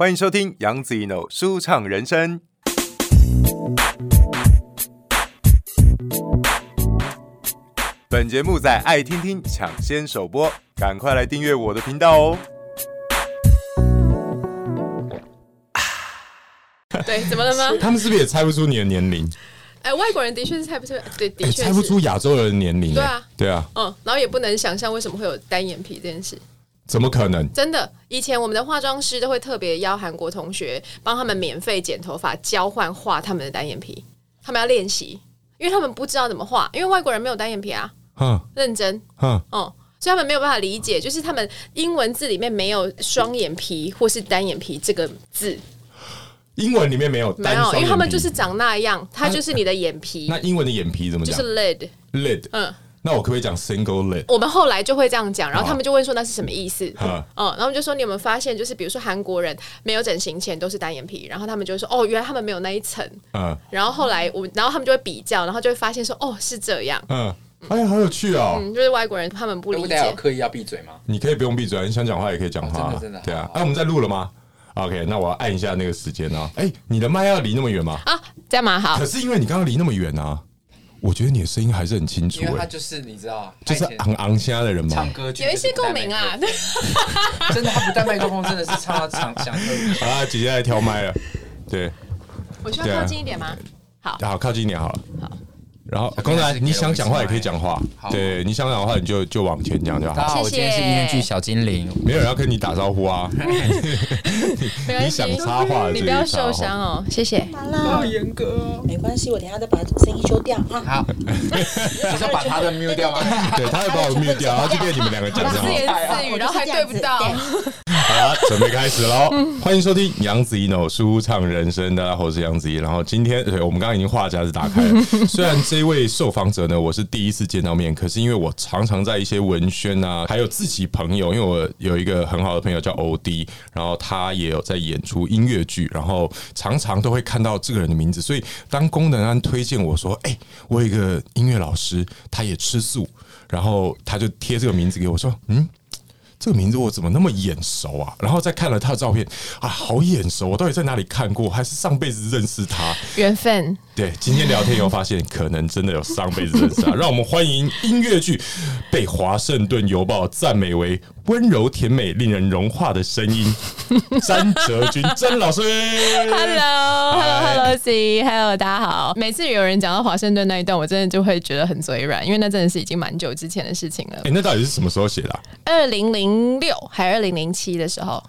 欢迎收听杨子一 n o 舒畅人生。本节目在爱听听抢先首播，赶快来订阅我的频道哦！对，怎么了吗？他们是不是也猜不出你的年龄？哎，外国人的确是猜不出，对，的确猜不出亚洲人的年龄。对啊，对啊，嗯，然后也不能想象为什么会有单眼皮这件事。怎么可能？真的，以前我们的化妆师都会特别邀韩国同学帮他们免费剪头发，交换画他们的单眼皮。他们要练习，因为他们不知道怎么画，因为外国人没有单眼皮啊。嗯，认真。嗯，哦，所以他们没有办法理解，就是他们英文字里面没有双眼皮或是单眼皮这个字。英文里面没有单眼皮，没有，因为他们就是长那样，它就是你的眼皮。那英文的眼皮怎么讲？就是 lid。lid。嗯。那我可不可以讲 single lid？我们后来就会这样讲，然后他们就问说那是什么意思？嗯，然后我们就说你有没有发现，就是比如说韩国人没有整形前都是单眼皮，然后他们就会说哦，原来他们没有那一层。嗯，然后后来我，然后他们就会比较，然后就会发现说哦，是这样。嗯，哎呀，好有趣哦。嗯，就是外国人他们不理解。刻意要闭嘴吗？你可以不用闭嘴，你想讲话也可以讲话。真的真的。对啊，哎，我们在录了吗？OK，那我要按一下那个时间哦。哎，你的麦要离那么远吗？啊，这样蛮好。可是因为你刚刚离那么远啊。我觉得你的声音还是很清楚，因为他就是你知道，就是昂昂虾的人嘛，唱歌有一些共鸣啊，真的，他不带麦克风，真的是唱到唱响好啊，姐姐来挑麦了，对，我需要靠近一点吗？好，好，靠近一点好了。好。然后，公然你想讲话也可以讲话，对，你想讲的话你就就往前讲就好。大家好，我今天是音乐剧小精灵，没有人要跟你打招呼啊。你想插话，你不要受伤哦，谢谢。好严格哦，没关系，我等下再把声音修掉啊。好，你要把他的 mute 掉吗？对，他会把我 mute 掉，然后就变你们两个讲自言自语，然后还对不到。好了，准备开始喽！欢迎收听杨子怡的舒畅人生，大家好，我是杨子怡。然后今天，对，我们刚刚已经话匣子打开了，虽然这。这位受访者呢，我是第一次见到面，可是因为我常常在一些文宣啊，还有自己朋友，因为我有一个很好的朋友叫欧弟，然后他也有在演出音乐剧，然后常常都会看到这个人的名字，所以当功能安推荐我说，哎、欸，我有一个音乐老师，他也吃素，然后他就贴这个名字给我说，嗯。这个名字我怎么那么眼熟啊？然后再看了他的照片啊，好眼熟！我到底在哪里看过？还是上辈子认识他？缘分。对，今天聊天以后发现，可能真的有上辈子认识啊。让我们欢迎音乐剧被《华盛顿邮报》赞美为温柔甜美、令人融化的声音，詹哲君詹老师。Hello，Hello，Hello，C，Hello，大家好。每次有人讲到华盛顿那一段，我真的就会觉得很嘴软，因为那真的是已经蛮久之前的事情了。哎，那到底是什么时候写的？二零零六还是二零零七的时候？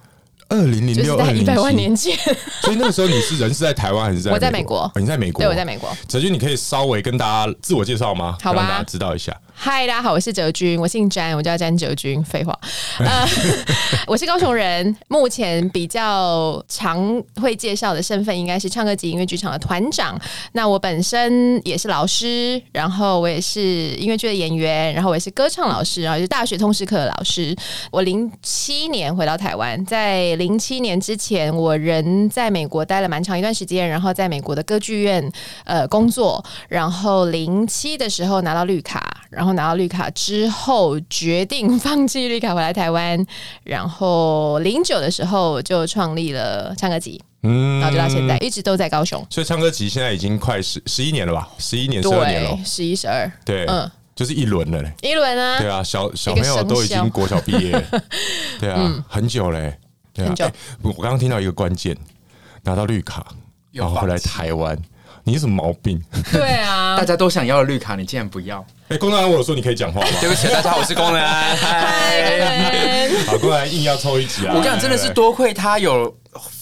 二零零六，一百万年前。所以那个时候你是人是在台湾还是在？我在美国。你在美国？对，我在美国。哲君，你可以稍微跟大家自我介绍吗？好吧，让大家知道一下。嗨，大家好，我是哲君，我姓詹，我叫詹哲君。废话，呃，我是高雄人，目前比较常会介绍的身份应该是唱歌集音乐剧场的团长。那我本身也是老师，然后我也是音乐剧的演员，然后我也是歌唱老师，然后也是大学通识课的老师。我零七年回到台湾，在零七年之前，我人在美国待了蛮长一段时间，然后在美国的歌剧院呃工作，然后零七的时候拿到绿卡，然后。拿到绿卡之后，决定放弃绿卡回来台湾，然后零九的时候就创立了唱歌集，嗯，然后就到现在一直都在高雄。所以唱歌集现在已经快十十一年了吧？十一年、十二年了，十一、十二，对，嗯，就是一轮了嘞，一轮啊，对啊，小小朋友都已经国小毕业了，对啊，嗯、很久嘞，对啊，很久。欸、我刚刚听到一个关键，拿到绿卡，然后回来台湾。你有什么毛病？对啊，大家都想要的绿卡，你竟然不要？哎、欸，功能安，我有说你可以讲话吗？对不起，大家好，我是功能安。嗨，好，功能安硬要抽一集啊！我跟你讲，真的是多亏他有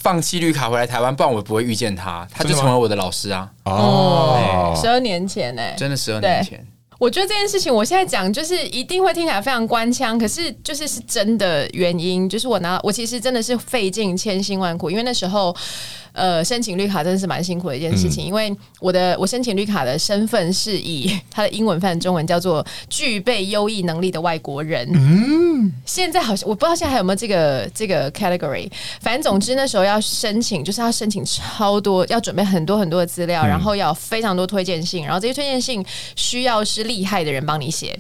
放弃绿卡回来台湾，不然我不会遇见他，他就成为我的老师啊！哦，十二年前呢、欸，真的十二年前。我觉得这件事情，我现在讲就是一定会听起来非常官腔，可是就是是真的原因，就是我拿我其实真的是费尽千辛万苦，因为那时候。呃，申请绿卡真的是蛮辛苦的一件事情，嗯、因为我的我申请绿卡的身份是以它的英文翻译中文叫做具备优异能力的外国人。嗯，现在好像我不知道现在还有没有这个这个 category。反正总之那时候要申请，就是要申请超多，要准备很多很多的资料，然后要非常多推荐信，然后这些推荐信需要是厉害的人帮你写，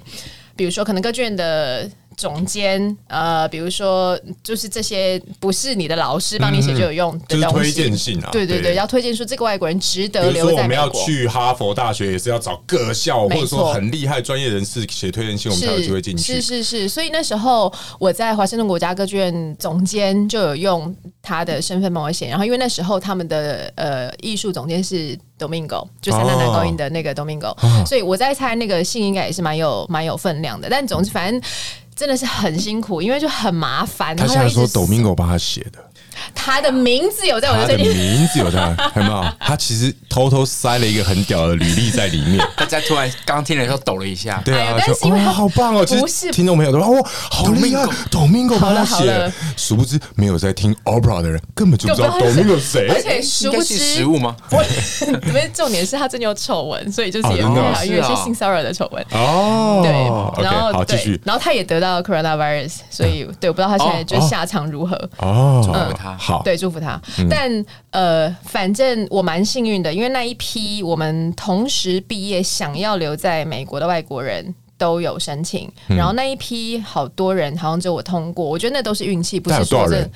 比如说可能歌剧院的。总监，呃，比如说就是这些不是你的老师帮你写就有用的东西，就是推荐信啊，对对对，对要推荐说这个外国人值得留在美国。比如说我们要去哈佛大学，也是要找各校或者说很厉害专业人士写推荐信，我们才有机会进去。是是是，所以那时候我在华盛顿国家歌剧院总监就有用他的身份帮我写，然后因为那时候他们的呃艺术总监是 Domingo，就三大男高音的那个 Domingo，哦，所以我在猜那个信应该也是蛮有蛮有分量的。但总之反正真的是很辛苦，因为就很麻烦。他现在说 Domingo 帮他写的。他的名字有在我的，他的名字有在，有没有？他其实偷偷塞了一个很屌的履历在里面。大家突然刚听的时候抖了一下，对啊，但是因为哦，好棒哦！不是听众朋友都说哇，好厉害，Domingo 帮他写。殊不知没有在听 Opera 的人根本就不知道 Domingo 谁。而且殊不知食物吗？不，因为重点是他真的有丑闻，所以就是也不好，因为是性骚扰的丑闻。哦，对，然后好继续，然后他也得到 Coronavirus，所以对，我不知道他现在就下场如何。哦，他，好，对，祝福他。但呃，反正我蛮幸运的，因为那一批我们同时毕业想要留在美国的外国人都有申请，然后那一批好多人好像只有我通过，我觉得那都是运气，不是说人？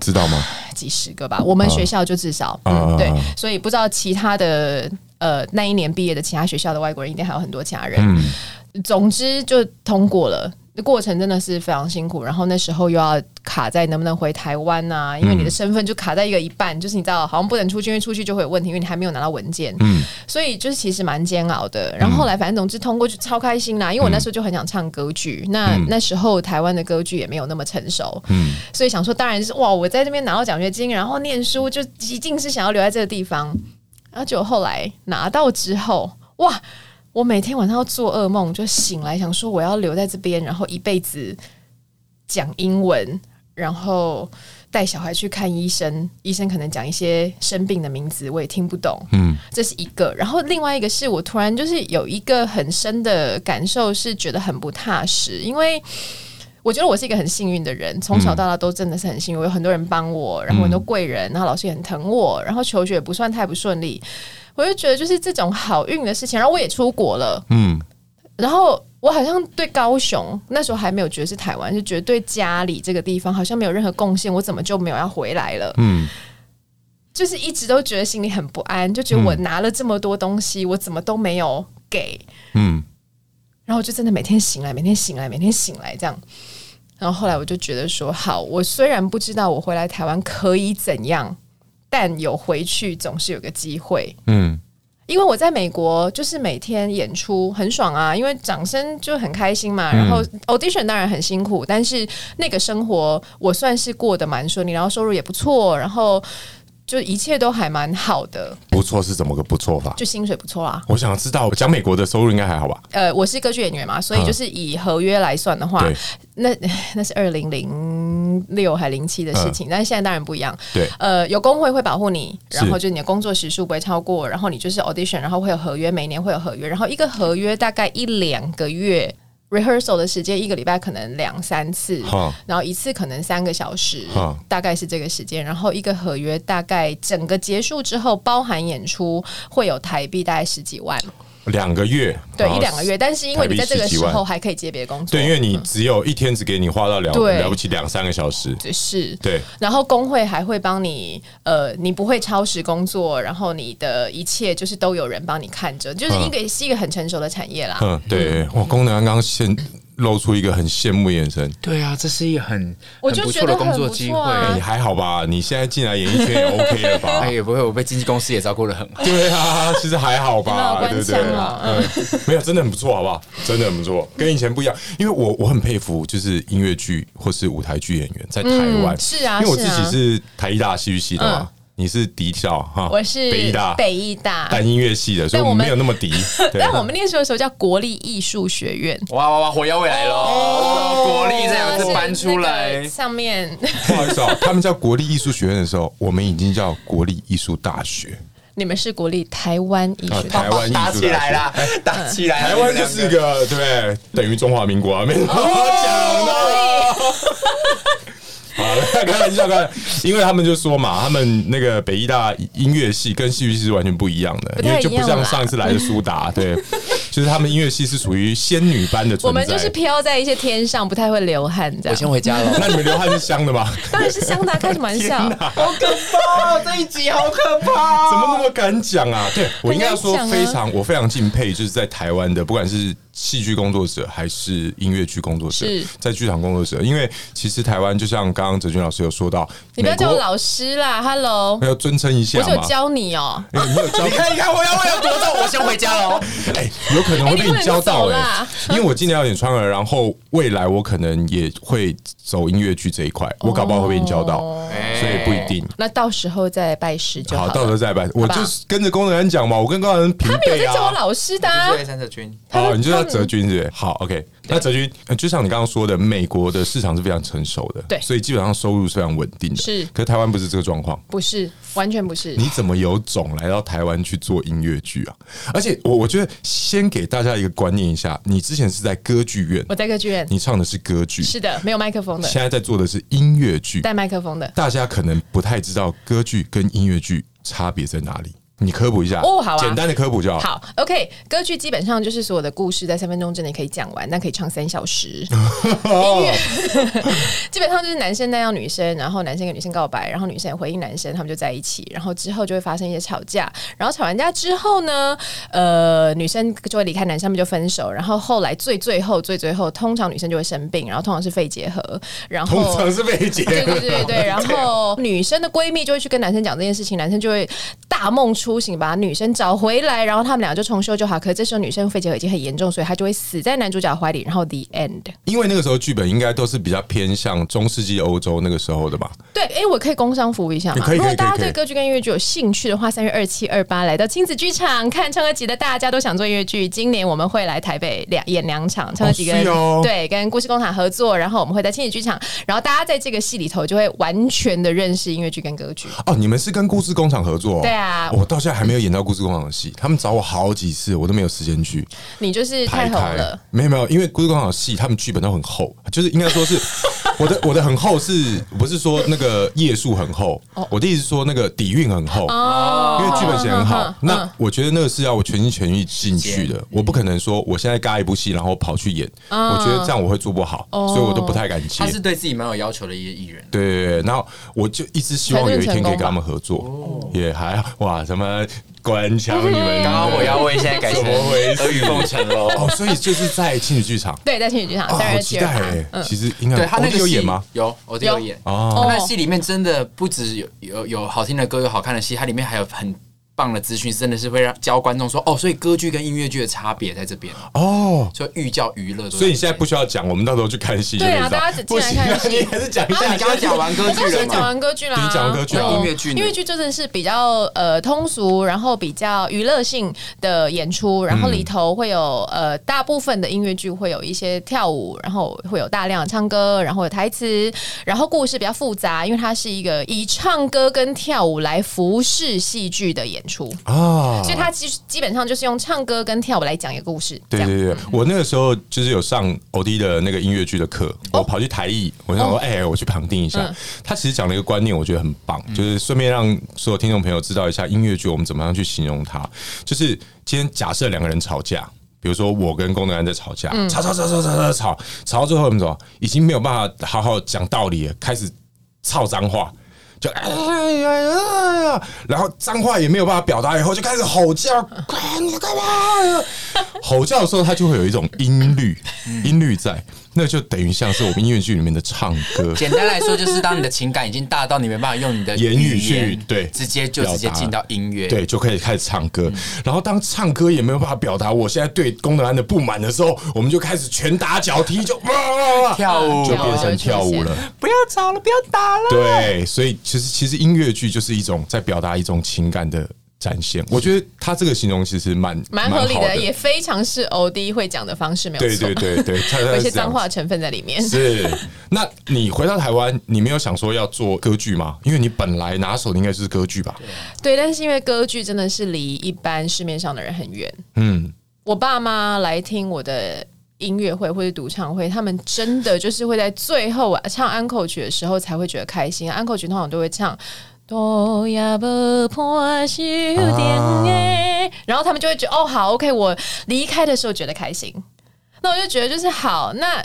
知道吗？几十个吧，我们学校就至少嗯对，所以不知道其他的呃那一年毕业的其他学校的外国人一定还有很多其他人，总之就通过了。过程真的是非常辛苦，然后那时候又要卡在能不能回台湾啊？因为你的身份就卡在一个一半，嗯、就是你知道，好像不能出去，因为出去就会有问题，因为你还没有拿到文件。嗯，所以就是其实蛮煎熬的。然后后来反正总之通过就超开心啦，因为我那时候就很想唱歌剧，嗯、那那时候台湾的歌剧也没有那么成熟，嗯，所以想说当然是哇，我在这边拿到奖学金，然后念书就一定是想要留在这个地方。然后结果后来拿到之后，哇！我每天晚上要做噩梦，就醒来想说我要留在这边，然后一辈子讲英文，然后带小孩去看医生，医生可能讲一些生病的名字，我也听不懂。嗯，这是一个。然后另外一个是我突然就是有一个很深的感受，是觉得很不踏实，因为我觉得我是一个很幸运的人，从小到大都真的是很幸运，我有很多人帮我，然后很多贵人，然后老师也很疼我，然后求学也不算太不顺利。我就觉得，就是这种好运的事情，然后我也出国了，嗯，然后我好像对高雄那时候还没有觉得是台湾，就觉得对家里这个地方好像没有任何贡献，我怎么就没有要回来了？嗯，就是一直都觉得心里很不安，就觉得我拿了这么多东西，我怎么都没有给？嗯，然后就真的每天醒来，每天醒来，每天醒来这样，然后后来我就觉得说，好，我虽然不知道我回来台湾可以怎样。但有回去总是有个机会，嗯，因为我在美国就是每天演出很爽啊，因为掌声就很开心嘛。然后 audition 当然很辛苦，但是那个生活我算是过得蛮顺利，然后收入也不错，然后。就一切都还蛮好的，不错是怎么个不错法？就薪水不错啊。我想知道，讲美国的收入应该还好吧？呃，我是歌剧演员嘛，所以就是以合约来算的话，嗯、那 那是二零零六还零七的事情，嗯、但是现在当然不一样。对，呃，有工会会保护你，然后就你的工作时数不会超过，然后你就是 audition，然后会有合约，每年会有合约，然后一个合约大概一两个月。Rehearsal 的时间一个礼拜可能两三次，然后一次可能三个小时，大概是这个时间。然后一个合约大概整个结束之后，包含演出会有台币大概十几万。两个月，对，一两个月，但是因为你在这个时候还可以接别的工作，对，因为你只有一天只给你花到了了不起两三个小时，是，对。然后工会还会帮你，呃，你不会超时工作，然后你的一切就是都有人帮你看着，就是一个是一个很成熟的产业啦。嗯，对，我功能刚刚先。露出一个很羡慕的眼神。对啊，这是一个很我就觉得很不错的工作机会。你还好吧？你现在进来演艺圈也 OK 了吧？哎，也不会，我被经纪公司也照顾的很好。对啊，其实还好吧？对不对？嗯，没有，真的很不错，好不好？真的很不错，跟以前不一样。因为我我很佩服，就是音乐剧或是舞台剧演员在台湾，是啊，因为我自己是台艺大戏剧系的嘛。你是敌校哈，我是北艺大，北艺大，但音乐系的，所以我们没有那么敌。但我们那时候的时候叫国立艺术学院。哇哇哇，火药味来了！国立这样子搬出来，上面不好意思哦，他们叫国立艺术学院的时候，我们已经叫国立艺术大学。你们是国立台湾艺术，台湾艺术打起来了，打起来！台湾就是个对，等于中华民国啊，没什么好讲的。好，开玩笑，开玩笑，因为他们就说嘛，他们那个北医大音乐系跟戏剧系是完全不一样的，因为就不像上一次来的苏达，对，就是他们音乐系是属于仙女般的存在，我们就是飘在一些天上，不太会流汗这样。我先回家了。那你们流汗是香的吗？当然是香的，开什么玩笑？好可怕！这一集好可怕！怎么那么敢讲啊？对，我应该要说非常，我非常敬佩，就是在台湾的，不管是。戏剧工作者还是音乐剧工作者，在剧场工作者，因为其实台湾就像刚刚哲君老师有说到，你不要叫我老师啦，Hello，要尊称一下嘛。我有教你哦、喔欸，你有教？你看，你看，我要我要多重，我先回家喽。哎、欸，有可能会被你教到哎、欸，因为我今年要演川儿，然后未来我可能也会走音乐剧这一块，我搞不好会被你教到，所以不一定。那到时候再拜师就好，好，到时候再拜，我就跟着工作人员讲嘛，我跟工作人员平辈啊。他们有在叫我老师的、啊，三者君，好，你就叫哲君是是？好，OK。那泽君，就像你刚刚说的，美国的市场是非常成熟的，对，所以基本上收入是非常稳定的。是，可是台湾不是这个状况，不是，完全不是。你怎么有种来到台湾去做音乐剧啊？而且我我觉得先给大家一个观念一下，你之前是在歌剧院，我在歌剧院，你唱的是歌剧，是的，没有麦克风的。现在在做的是音乐剧，带麦克风的。大家可能不太知道歌剧跟音乐剧差别在哪里。你科普一下哦，好啊，简单的科普就好。好，OK，歌剧基本上就是所有的故事在三分钟之内可以讲完，但可以唱三小时。音 乐基本上就是男生带到女生，然后男生跟女生告白，然后女生也回应男生，他们就在一起，然后之后就会发生一些吵架，然后吵完架之后呢，呃，女生就会离开男生，他们就分手，然后后来最最后最最后，通常女生就会生病，然后通常是肺结核，然后通常是肺结核，对对对对，然后女生的闺蜜就会去跟男生讲这件事情，男生就会大梦初醒，把女生找回来，然后他们俩就重修就好。可是这时候女生肺结核已经很严重，所以她就会死在男主角怀里。然后 the end。因为那个时候剧本应该都是比较偏向中世纪欧洲那个时候的吧？对，哎、欸，我可以工商服务一下吗？如果大家对歌剧跟音乐剧有兴趣的话，三月二七、二八来到亲子剧场看唱歌集的大家都想做音乐剧。今年我们会来台北两演两场唱歌集跟、哦哦、对跟故事工厂合作，然后我们会在亲子剧场，然后大家在这个戏里头就会完全的认识音乐剧跟歌剧。哦，你们是跟故事工厂合作、哦？对啊，我到现在还没有演到故事工厂的戏，他们找我好几次，我都没有时间去。你就是太红了，没有没有，因为故事工厂的戏他们剧本都很厚，就是应该说是我的我的很厚是，不是说那个页数很厚？我的意思是说那个底蕴很厚，因为剧本写很好。那我觉得那个是要我全心全意进去的，我不可能说我现在尬一部戏，然后跑去演，我觉得这样我会做不好，所以我都不太敢接。他是对自己蛮有要求的一个艺人，对对对，然后我就一直希望有一天可以跟他们合作，也还好哇，什么。官腔，你们刚刚我要问，现在改成阿谀奉承喽？哦，所以就是在亲子剧场，对，在亲子剧场，好期待哎。其实应该对他那个有演吗？有，我都有演。哦，那戏里面真的不止有有有好听的歌，有好看的戏，它里面还有很。棒的资讯真的是会让教观众说哦，所以歌剧跟音乐剧的差别在这边哦，就寓教于乐。所以你现在不需要讲，我们到时候去看戏。对啊，大家只进来看戏。你还是讲一下，你刚刚讲完歌剧了，讲完歌剧了，你讲完歌剧了，音乐剧，音乐剧真的是比较呃通俗，然后比较娱乐性的演出，然后里头会有呃大部分的音乐剧会有一些跳舞，然后会有大量的唱歌，然后有台词，然后故事比较复杂，因为它是一个以唱歌跟跳舞来服饰戏剧的演出啊。所以他基基本上就是用唱歌跟跳舞来讲一个故事。对对对，我那个时候就是有上欧弟的那个音乐剧的课，我跑去台艺，我想说，哎，我去旁听一下。他其实讲了一个观念，我觉得很棒，就是顺便让所有听众朋友知道一下音乐剧我们怎么样去形容它。就是今天假设两个人吵架，比如说我跟龚德安在吵架，吵吵吵吵吵吵吵，吵到最后怎么走？已经没有办法好好讲道理了，开始操脏话。就哎呀呀呀，然后脏话也没有办法表达，以后就开始吼叫，你干嘛？吼叫的时候，它就会有一种音律，音律在。那就等于像是我们音乐剧里面的唱歌。简单来说，就是当你的情感已经大到你没办法用你的言语去对，直接就直接进到音乐，对，就可以开始唱歌。然后当唱歌也没有办法表达我现在对功德安的不满的时候，我们就开始拳打脚踢，就哇哇哇跳舞，就变成跳舞了。不要吵了，不要打了。对，所以其实其实音乐剧就是一种在表达一种情感的。展现，我觉得他这个形容其实蛮蛮合理的，也非常是欧弟会讲的方式，没有错。对对对对，有一些脏话成分在里面。是，那你回到台湾，你没有想说要做歌剧吗？因为你本来拿手的应该就是歌剧吧？对，但是因为歌剧真的是离一般市面上的人很远。嗯，我爸妈来听我的音乐会或者独唱会，他们真的就是会在最后啊唱安可曲的时候才会觉得开心。安可曲通常都会唱多呀不破修点哎，然后他们就会觉得哦好，OK，我离开的时候觉得开心。那我就觉得就是好，那。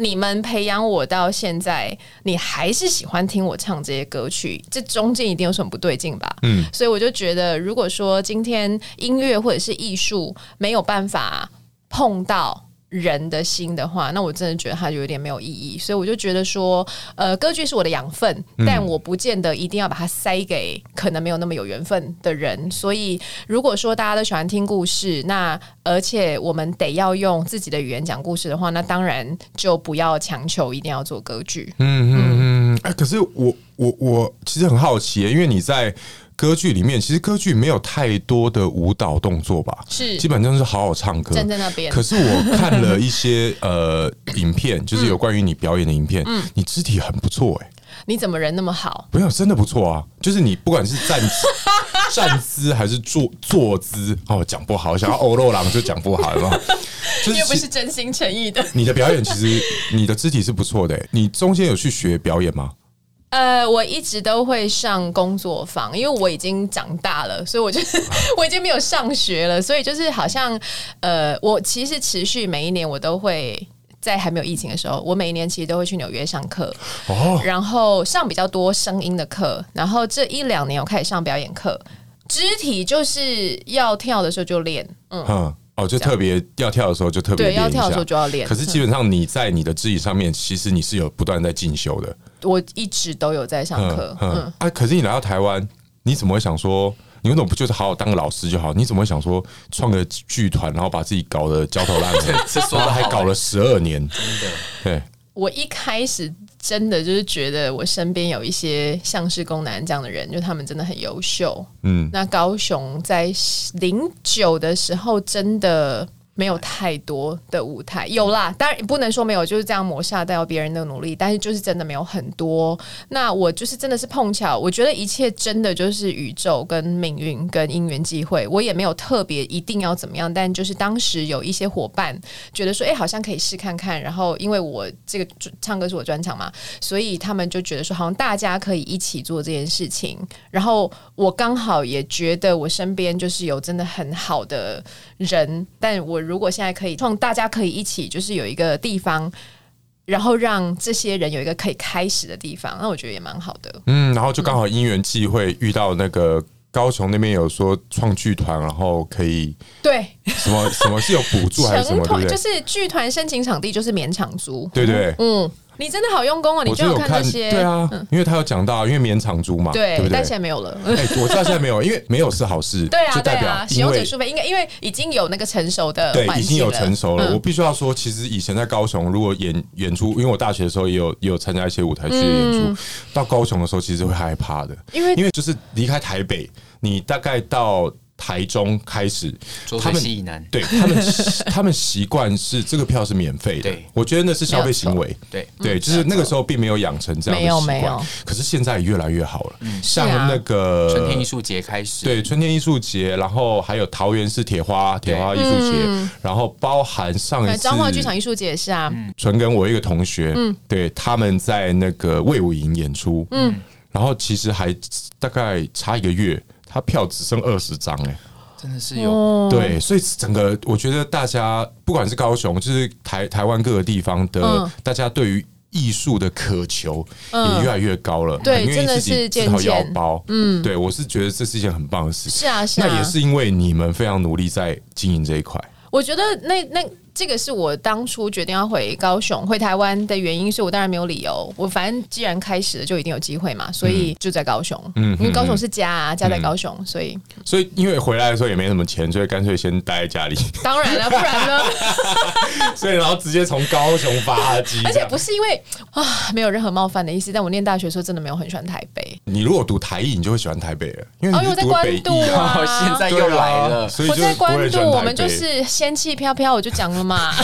你们培养我到现在，你还是喜欢听我唱这些歌曲，这中间一定有什么不对劲吧？嗯，所以我就觉得，如果说今天音乐或者是艺术没有办法碰到。人的心的话，那我真的觉得它就有点没有意义，所以我就觉得说，呃，歌剧是我的养分，但我不见得一定要把它塞给可能没有那么有缘分的人。所以，如果说大家都喜欢听故事，那而且我们得要用自己的语言讲故事的话，那当然就不要强求一定要做歌剧。嗯嗯嗯。哎，可是我我我其实很好奇，因为你在。歌剧里面其实歌剧没有太多的舞蹈动作吧？是，基本上是好好唱歌。站在那边。可是我看了一些 呃影片，就是有关于你表演的影片，嗯，你肢体很不错哎、欸。你怎么人那么好？没有，真的不错啊！就是你不管是站姿 站姿还是坐坐姿，哦，讲不好，想要欧若朗就讲不好了嘛。你又不是真心诚意的。你的表演其实你的肢体是不错的、欸。你中间有去学表演吗？呃，我一直都会上工作坊，因为我已经长大了，所以我就是 我已经没有上学了，所以就是好像呃，我其实持续每一年我都会在还没有疫情的时候，我每一年其实都会去纽约上课，哦，然后上比较多声音的课，然后这一两年我开始上表演课，肢体就是要跳的时候就练，嗯。嗯哦，就特别要跳的时候就特别对，要跳的时候就要练。可是基本上你在你的肢体上面，其实你是有不断在进修的。我一直都有在上课。嗯，嗯啊，可是你来到台湾，你怎么会想说，你为什么不就是好好当个老师就好？你怎么会想说创个剧团，然后把自己搞得焦头烂额，然后还搞了十二年？真的，对。我一开始真的就是觉得我身边有一些像是宫南这样的人，就他们真的很优秀。嗯，那高雄在零九的时候真的。没有太多的舞台，有啦，当然不能说没有，就是这样抹杀掉别人的努力，但是就是真的没有很多。那我就是真的是碰巧，我觉得一切真的就是宇宙跟命运跟因缘机会，我也没有特别一定要怎么样，但就是当时有一些伙伴觉得说，哎，好像可以试看看，然后因为我这个唱歌是我专长嘛，所以他们就觉得说，好像大家可以一起做这件事情，然后我刚好也觉得我身边就是有真的很好的人，但我。如果现在可以创，大家可以一起，就是有一个地方，然后让这些人有一个可以开始的地方，那我觉得也蛮好的。嗯，然后就刚好因缘际会遇到那个高雄那边有说创剧团，然后可以对什么什么是有补助还是什么？对，就是剧团申请场地就是免场租，对对，嗯。你真的好用功哦！你就有看那些，对啊，因为他有讲到，因为免场租嘛，对，对不对？但现在没有了。哎，我知道现在没有，因为没有是好事，对啊，就代表使用者数倍，应该因为已经有那个成熟的，对，已经有成熟了。我必须要说，其实以前在高雄，如果演演出，因为我大学的时候也有也有参加一些舞台剧的演出，到高雄的时候其实会害怕的，因为因为就是离开台北，你大概到。台中开始，他们对他们他们习惯是这个票是免费的，我觉得那是消费行为，对。对，就是那个时候并没有养成这样的习惯，可是现在越来越好了，像那个春天艺术节开始，对春天艺术节，然后还有桃园市铁花铁花艺术节，然后包含上一次彰化剧场艺术节也是啊，纯跟我一个同学，对他们在那个魏武营演出，嗯，然后其实还大概差一个月。他票只剩二十张，哎，真的是有。对，所以整个我觉得大家不管是高雄，就是台台湾各个地方的，大家对于艺术的渴求也越来越高了，对，真的是自掏腰包，嗯，对我是觉得这是一件很棒的事情，是啊，是啊，那也是因为你们非常努力在经营这一块，我觉得那那。这个是我当初决定要回高雄、回台湾的原因，所以我当然没有理由。我反正既然开始了，就一定有机会嘛，所以就在高雄。嗯，因为高雄是家啊，家在高雄，所以所以因为回来的时候也没什么钱，所以干脆先待在家里。当然了，不然呢？所以然后直接从高雄发机，而且不是因为啊，没有任何冒犯的意思。但我念大学的时候真的没有很喜欢台北。你如果读台艺，你就会喜欢台北了，因为哦，我在关渡啊，现在又来了。所以我在关渡，我们就是仙气飘飘，我就讲了嘛。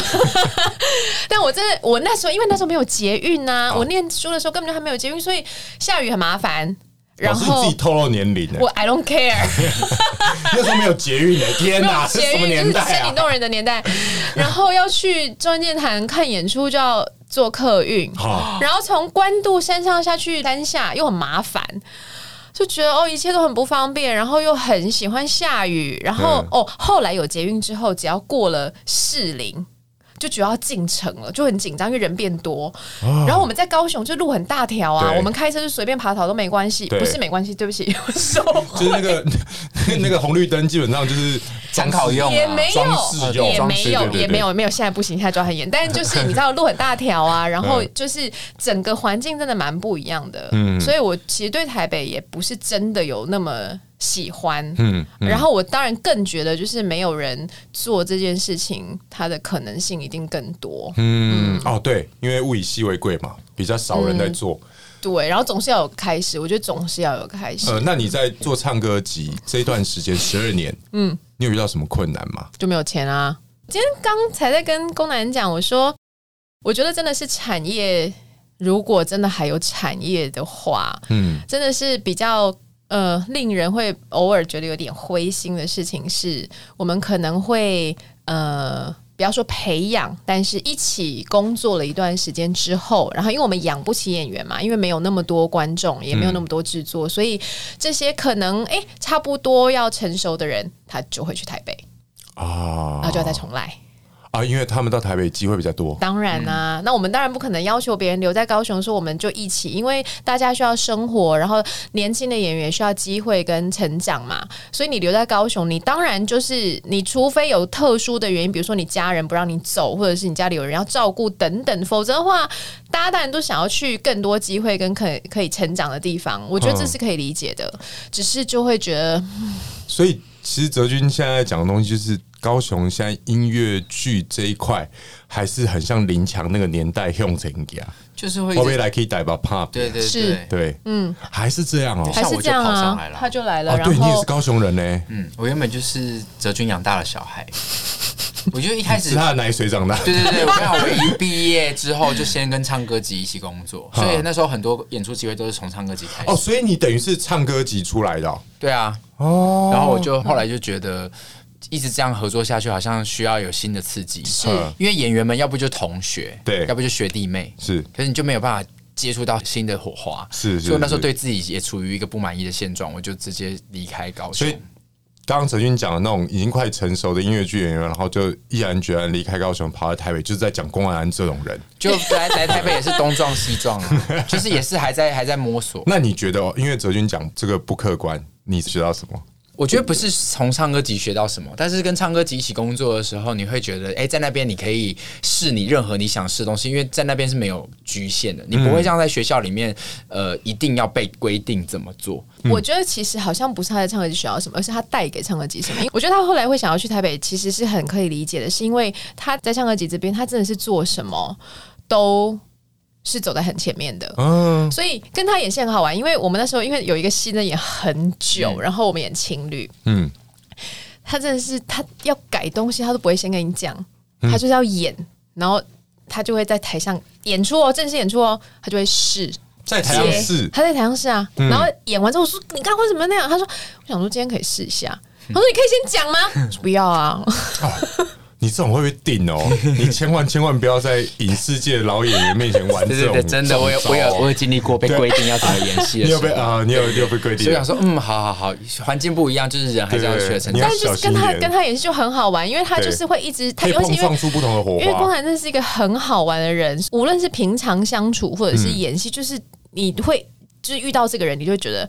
但我真的，我那时候因为那时候没有捷运呐，我念书的时候根本就还没有捷运，所以下雨很麻烦。然后自己透露年龄呢？我 I don't care，那时候没有捷运呢，天哪，捷运就是年代啊？森林动人的年代，然后要去中央电台看演出就要坐客运，然后从关渡山上下去山下又很麻烦，就觉得哦一切都很不方便，然后又很喜欢下雨，然后、嗯哦后来有捷运之后，只要过了士林。就觉得要进城了，就很紧张，因为人变多。然后我们在高雄就路很大条啊，我们开车就随便爬草都没关系，不是没关系，对不起，就是那个 那个红绿灯基本上就是参考用啊也没有，也没有，也没有，没有。现在不行，现在抓很严。但是就是你知道路很大条啊，然后嗯就是整个环境真的蛮不一样的。嗯所以我其实对台北也不是真的有那么喜欢。嗯，嗯然后我当然更觉得，就是没有人做这件事情，它的可能性一定更多。嗯哦对，因为物以稀为贵嘛，比较少人在做。对，然后总是要有开始，我觉得总是要有开始，呃，那你在做唱歌集这一段时间十二年，嗯，你有遇到什么困难吗？就没有钱啊。今天刚才在跟公男讲，我说，我觉得真的是产业，如果真的还有产业的话，嗯，真的是比较呃令人会偶尔觉得有点灰心的事情是，我们可能会呃。不要说培养，但是一起工作了一段时间之后，然后因为我们养不起演员嘛，因为没有那么多观众，也没有那么多制作，所以这些可能诶差不多要成熟的人，他就会去台北，啊，然后就要再重来。啊，因为他们到台北机会比较多。当然啦、那我们当然不可能要求别人留在高雄，说我们就一起，因为大家需要生活，然后年轻的演员需要机会跟成长嘛。所以你留在高雄，你当然就是你，除非有特殊的原因，比如说你家人不让你走，或者是你家里有人要照顾等等，否则的话，大家当然都想要去更多机会跟可可以成长的地方。我觉得这是可以理解的，只是就会觉得所以其实泽君现在讲的东西就是。高雄现在音乐剧这一块还是很像林强那个年代用成一样，就是会后面来可以带把 pop，对对是。对，对，嗯，还是这样哦、还是这样像我就跑上啊来了，他就来了，哦，对你也是高雄人呢，嗯，我原本就是泽君养大的小孩，我觉得一开始是他的奶水长大，对对对，我刚好我一毕业之后就先跟唱歌集一起工作，所以那时候很多演出机会都是从唱歌集开始。哦，所以你等于是唱歌集出来的哦，对啊，哦。然后我就后来就觉得，一直这样合作下去，好像需要有新的刺激。是嗯因为演员们要不就同学，对要不就学弟妹，是可是你就没有办法接触到新的火花。是是所以那时候是对自己也处于一个不满意的现状，我就直接离开高雄所以。刚刚泽君讲的那种已经快成熟的音乐剧演员，然后就毅然决然离开高雄，跑到台北，就是在讲公安这种人。就来来台北也是东撞西撞啊，就是也是还在还在摸索。那你觉得哦，因为哲君讲这个不客观，你学到什么？我觉得不是从唱歌集学到什么，但是跟唱歌集一起工作的时候，你会觉得，哎、在那边你可以试你任何你想试的东西，因为在那边是没有局限的，你不会像在学校里面，呃，一定要被规定怎么做。我觉得其实好像不是他在唱歌集学到什么，而是他带给唱歌集什么。我觉得他后来会想要去台北，其实是很可以理解的，是因为他在唱歌集这边，他真的是做什么都是走在很前面的。嗯，所以跟他演戏很好玩，因为我们那时候因为有一个戏呢演很久，然后我们演情侣，嗯，他真的是他要改东西，他都不会先跟你讲，他就是要演，然后他就会在台上演出哦，正式演出哦，他就会试。在台上试，他在台上试啊，然后演完之后我说：“你刚刚为什么那样？”他说：“我想说今天可以试一下。”他说：“你可以先讲吗？”不要啊，你这种会被定哦，你千万千万不要在影视界老演员面前玩这种。对对对，真的，我有我有我有经历过被规定要怎么演戏你有被啊？你有你有被规定？所以我想说，嗯，好好好，环境不一样，就是人还是要学成。但是就是跟他跟他演戏就很好玩，因为他就是会一直他可以尤其因为碰撞出不同的火因为光花。南真是一个很好玩的人，无论是平常相处或者是演戏，就是你会就是遇到这个人，你就会觉得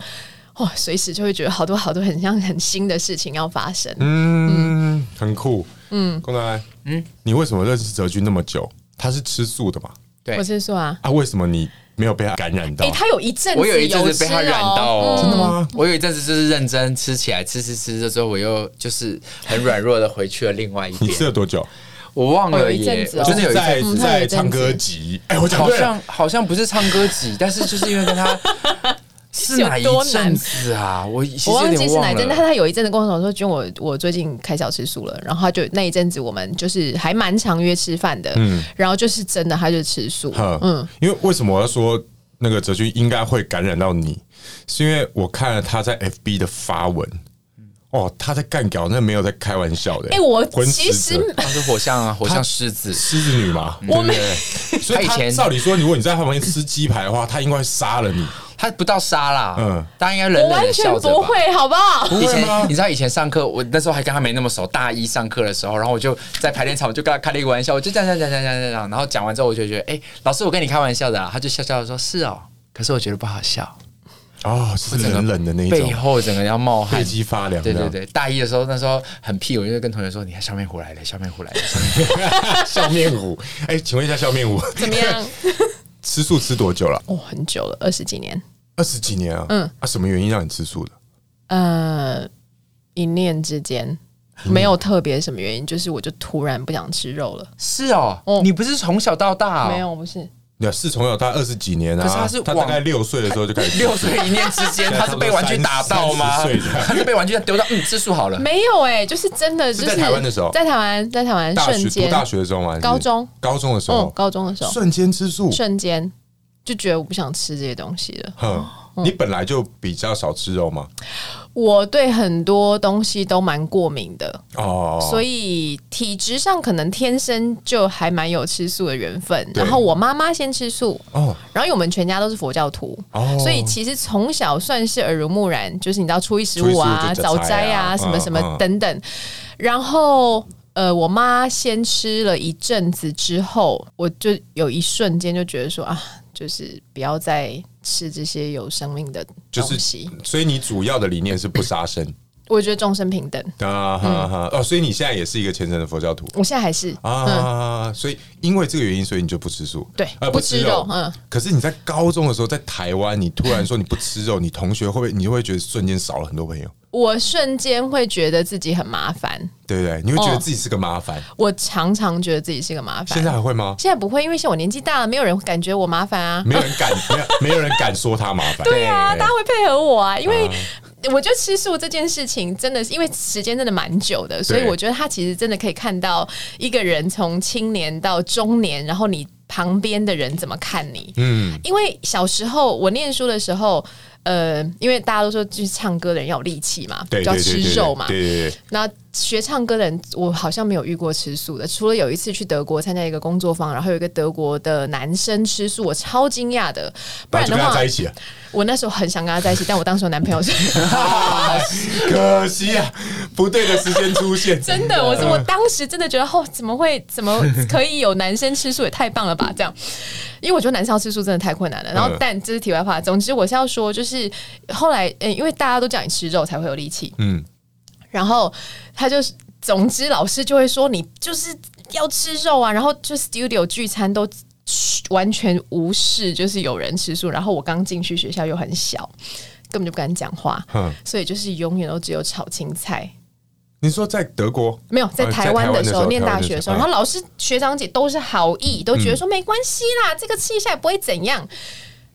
哇，随时就会觉得好多好多很像很新的事情要发生。嗯，很酷。嗯，公南，嗯，你为什么认识泽君那么久？他是吃素的嘛？对我吃素啊，啊，为什么你没有被他感染到哎、？他有一阵子我有一阵子被他染到哦，真的吗？我有一阵子就是认真吃起来，吃吃吃的时候，我又就是很软弱的回去了另外一你吃。了多久？我忘了有一耶阵，子哦我真的有一在阵子，嗯他有一阵子在唱歌集。哎，我讲好对了，像好像不是唱歌集，但是就是因为跟他是哪一阵子啊？我我忘记是哪一阵，但了。他有一阵子跟我说，说君我我最近开始要吃素了，然后他就那一阵子我们就是还蛮常约吃饭的，嗯然后就是真的他就吃素，嗯嗯，因为为什么我要说那个哲君应该会感染到你，是因为我看了他在 FB 的发文。哦，他在干屌，那没有在开玩笑的。哎，我其实他是火象啊，火象狮子，狮子女嘛。我没。所以他照理说，如果你在他旁边吃鸡排的话，他应该会杀了你。他不到杀啦，嗯，大家应该冷冷的笑着吧。不会，好不好？不会吗？你知道以前上课，我那时候还跟他没那么熟。大一上课的时候，然后我就在排练场，我就跟他开了一个玩笑，我就这样这样这样这样这样，然后讲完之后，我就觉得，哎，老师，我跟你开玩笑的啊。他就笑笑的说：“是哦。”可是我觉得不好笑。哦，是冷冷的那一种，背后整个要冒汗，背脊发凉。对对对，大一的时候，那时候很屁，我就跟同学说：“你看笑面虎来了，笑面虎来了。” 笑面虎，哎，请问一下，笑面虎怎么样？吃素吃多久了？哦，很久了，二十几年。二十几年啊？嗯，啊，什么原因让你吃素的？呃，一念之间，没有特别什么原因，就是我就突然不想吃肉了。是哦，你不是从小到大？没有，不是。你是从小到二十几年啊？可是他是他大概六岁的时候就开始 六岁一念之间，他是被玩具打到吗？他是被玩具丢到嗯，吃素好了。没有哎，就是真的，就是在台湾的时候，在台湾，在台湾瞬间读大学的时候吗？高中，高中的时候，高中的时候，瞬间吃素，瞬间就觉得我不想吃这些东西了。哼，你本来就比较少吃肉吗？我对很多东西都蛮过敏的哦，所以体质上可能天生就还蛮有吃素的缘分。然后我妈妈先吃素哦，然后我们全家都是佛教徒哦，所以其实从小算是耳濡目染，就是你知道初一十五啊、早斋啊、什么什么等等。然后呃，我妈先吃了一阵子之后，我就有一瞬间就觉得说啊，就是不要再。吃这些有生命的东西，就是，所以你主要的理念是不杀生。我觉得众生平等啊，哈哈哦，所以你现在也是一个虔诚的佛教徒。我现在还是啊，所以因为这个原因，所以你就不吃素，对，不吃肉。嗯，可是你在高中的时候，在台湾，你突然说你不吃肉，你同学会不会，你会觉得瞬间少了很多朋友？我瞬间会觉得自己很麻烦，对不对？你会觉得自己是个麻烦。我常常觉得自己是个麻烦。现在还会吗？现在不会，因为像我年纪大了，没有人感觉我麻烦啊，没有人敢，没有没有人敢说他麻烦。对啊，大家会配合我啊，因为。我觉得吃素这件事情真的是因为时间真的蛮久的，所以我觉得他其实真的可以看到一个人从青年到中年，然后你旁边的人怎么看你。嗯，因为小时候我念书的时候，呃，因为大家都说就是唱歌的人要有力气嘛，就要吃肉嘛，对对对。那学唱歌的人，我好像没有遇过吃素的，除了有一次去德国参加一个工作坊，然后有一个德国的男生吃素，我超惊讶的。不然的话，在一起。我那时候很想跟他在一起，但我当时有男朋友是，可惜啊，不对的时间出现。真的，我我当时真的觉得，哦，怎么会，怎么可以有男生吃素，也太棒了吧？这样，因为我觉得男生要吃素真的太困难了。然后，但这是题外话。总之，我是要说，就是后来，嗯，因为大家都叫你吃肉才会有力气，嗯，然后他就是，总之老师就会说你就是要吃肉啊，然后就 studio 聚餐都。完全无视，就是有人吃素。然后我刚进去学校又很小，根本就不敢讲话，嗯、所以就是永远都只有炒青菜。你说在德国没有，在台湾的时候念大学的时候，然后老师、学长姐都是好意，都觉得说没关系啦，嗯、这个吃一下也不会怎样，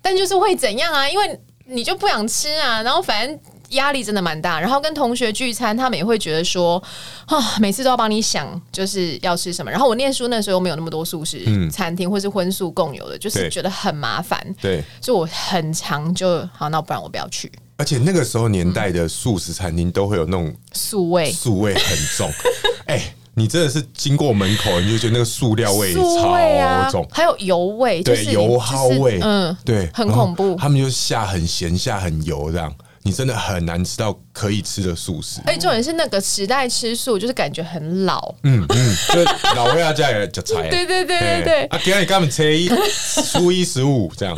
但就是会怎样啊？因为你就不想吃啊，然后反正。压力真的蛮大，然后跟同学聚餐，他们也会觉得说，啊，每次都要帮你想，就是要吃什么。然后我念书那时候没有那么多素食餐厅，或是荤素共有的，就是觉得很麻烦。对，所以我很常就好，那不然我不要去。而且那个时候年代的素食餐厅都会有那种素味，素味很重。哎，你真的是经过门口，你就觉得那个塑料味超重，还有油味，对，油耗味，嗯，对，很恐怖。他们就下很咸，下很油这样。你真的很难吃到可以吃的素食。哎，重点是那个时代吃素，就是感觉很老。嗯嗯，就老人家也就菜。对对对对对。啊，今天干们初一、初一十五这样，